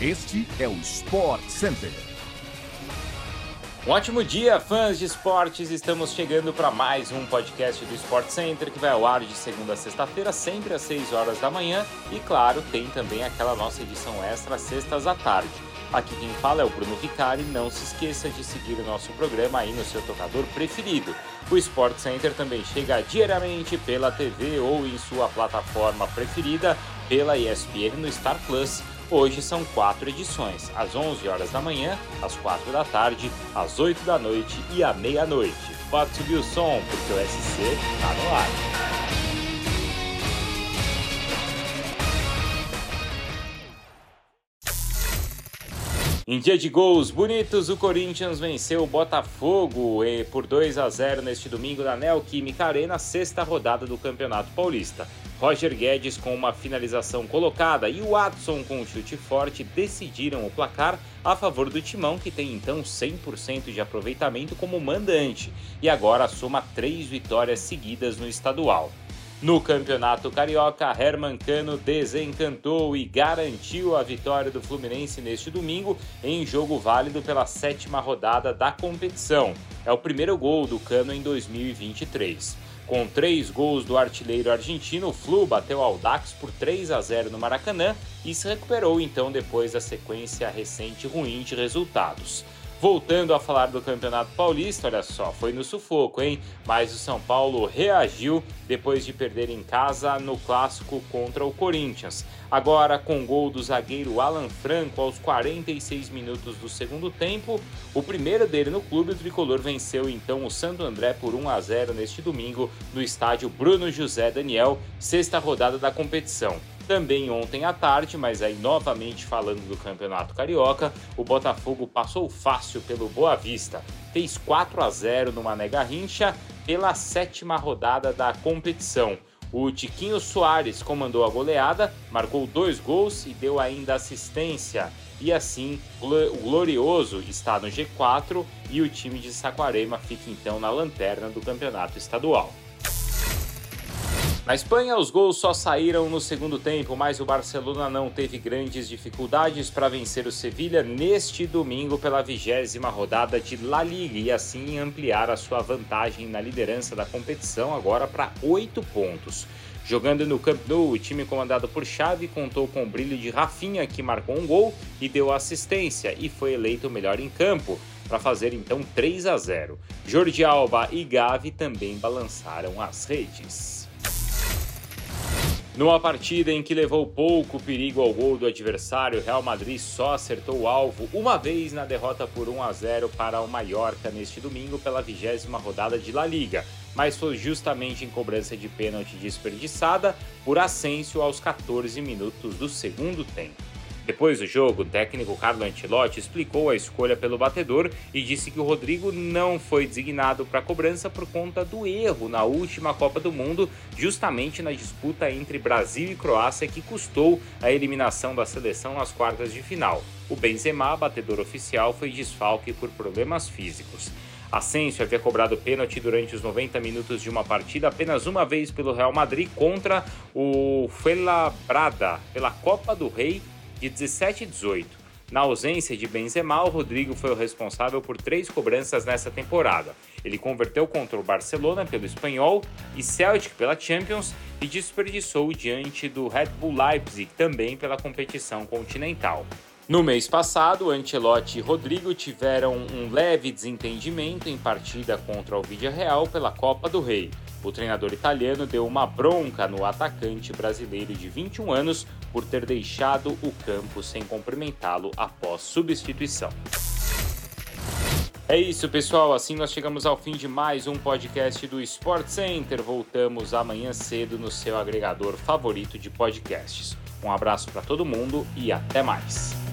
Este é o Sport Center. Um ótimo dia, fãs de esportes! Estamos chegando para mais um podcast do Sport Center que vai ao ar de segunda a sexta-feira, sempre às 6 horas da manhã. E claro, tem também aquela nossa edição extra às sextas à tarde. Aqui quem fala é o Bruno Vicari. Não se esqueça de seguir o nosso programa aí no seu tocador preferido. O Sport Center também chega diariamente pela TV ou em sua plataforma preferida, pela ESPN no Star Plus. Hoje são quatro edições, às 11 horas da manhã, às 4 da tarde, às 8 da noite e à meia-noite. Pode subir o som, porque o SC está no ar. Em dia de gols bonitos, o Corinthians venceu o Botafogo por 2 a 0 neste domingo na Neoquímica Arena, sexta rodada do Campeonato Paulista. Roger Guedes com uma finalização colocada e o Watson com um chute forte decidiram o placar a favor do Timão, que tem então 100% de aproveitamento como mandante e agora soma três vitórias seguidas no estadual. No Campeonato Carioca, Herman Cano desencantou e garantiu a vitória do Fluminense neste domingo em jogo válido pela sétima rodada da competição. É o primeiro gol do Cano em 2023. Com três gols do artilheiro argentino, o Flu bateu ao Dax por 3 a 0 no Maracanã e se recuperou então depois da sequência recente ruim de resultados. Voltando a falar do Campeonato Paulista, olha só, foi no sufoco, hein? Mas o São Paulo reagiu depois de perder em casa no clássico contra o Corinthians. Agora, com gol do zagueiro Alan Franco aos 46 minutos do segundo tempo, o primeiro dele no clube, o tricolor venceu então o Santo André por 1 a 0 neste domingo no estádio Bruno José Daniel, sexta rodada da competição. Também ontem à tarde, mas aí novamente falando do Campeonato Carioca, o Botafogo passou fácil pelo Boa Vista. Fez 4 a 0 no Mané Garrincha pela sétima rodada da competição. O Tiquinho Soares comandou a goleada, marcou dois gols e deu ainda assistência. E assim, o Glorioso está no G4 e o time de Saquarema fica então na lanterna do campeonato estadual. Na Espanha, os gols só saíram no segundo tempo, mas o Barcelona não teve grandes dificuldades para vencer o Sevilha neste domingo pela vigésima rodada de La Liga e assim ampliar a sua vantagem na liderança da competição agora para oito pontos. Jogando no Camp Nou, o time comandado por Xavi contou com o brilho de Rafinha, que marcou um gol e deu assistência e foi eleito o melhor em campo para fazer então 3 a 0. Jordi Alba e Gavi também balançaram as redes. Numa partida em que levou pouco perigo ao gol do adversário, Real Madrid só acertou o alvo uma vez na derrota por 1 a 0 para o Mallorca neste domingo pela vigésima rodada de La Liga, mas foi justamente em cobrança de pênalti desperdiçada por Asensio aos 14 minutos do segundo tempo. Depois do jogo, o técnico Carlo Ancelotti explicou a escolha pelo batedor e disse que o Rodrigo não foi designado para a cobrança por conta do erro na última Copa do Mundo, justamente na disputa entre Brasil e Croácia que custou a eliminação da seleção nas quartas de final. O Benzema, batedor oficial, foi desfalque por problemas físicos. Asensio havia cobrado pênalti durante os 90 minutos de uma partida apenas uma vez pelo Real Madrid contra o Fuenlabrada pela Copa do Rei de 17 e 18. Na ausência de Benzema, o Rodrigo foi o responsável por três cobranças nessa temporada. Ele converteu contra o Barcelona pelo Espanhol e Celtic pela Champions e desperdiçou diante do Red Bull Leipzig também pela competição continental. No mês passado, Ancelotti e Rodrigo tiveram um leve desentendimento em partida contra o Vídea Real pela Copa do Rei. O treinador italiano deu uma bronca no atacante brasileiro de 21 anos por ter deixado o campo sem cumprimentá-lo após substituição. É isso, pessoal. Assim nós chegamos ao fim de mais um podcast do Sport Center. Voltamos amanhã cedo no seu agregador favorito de podcasts. Um abraço para todo mundo e até mais.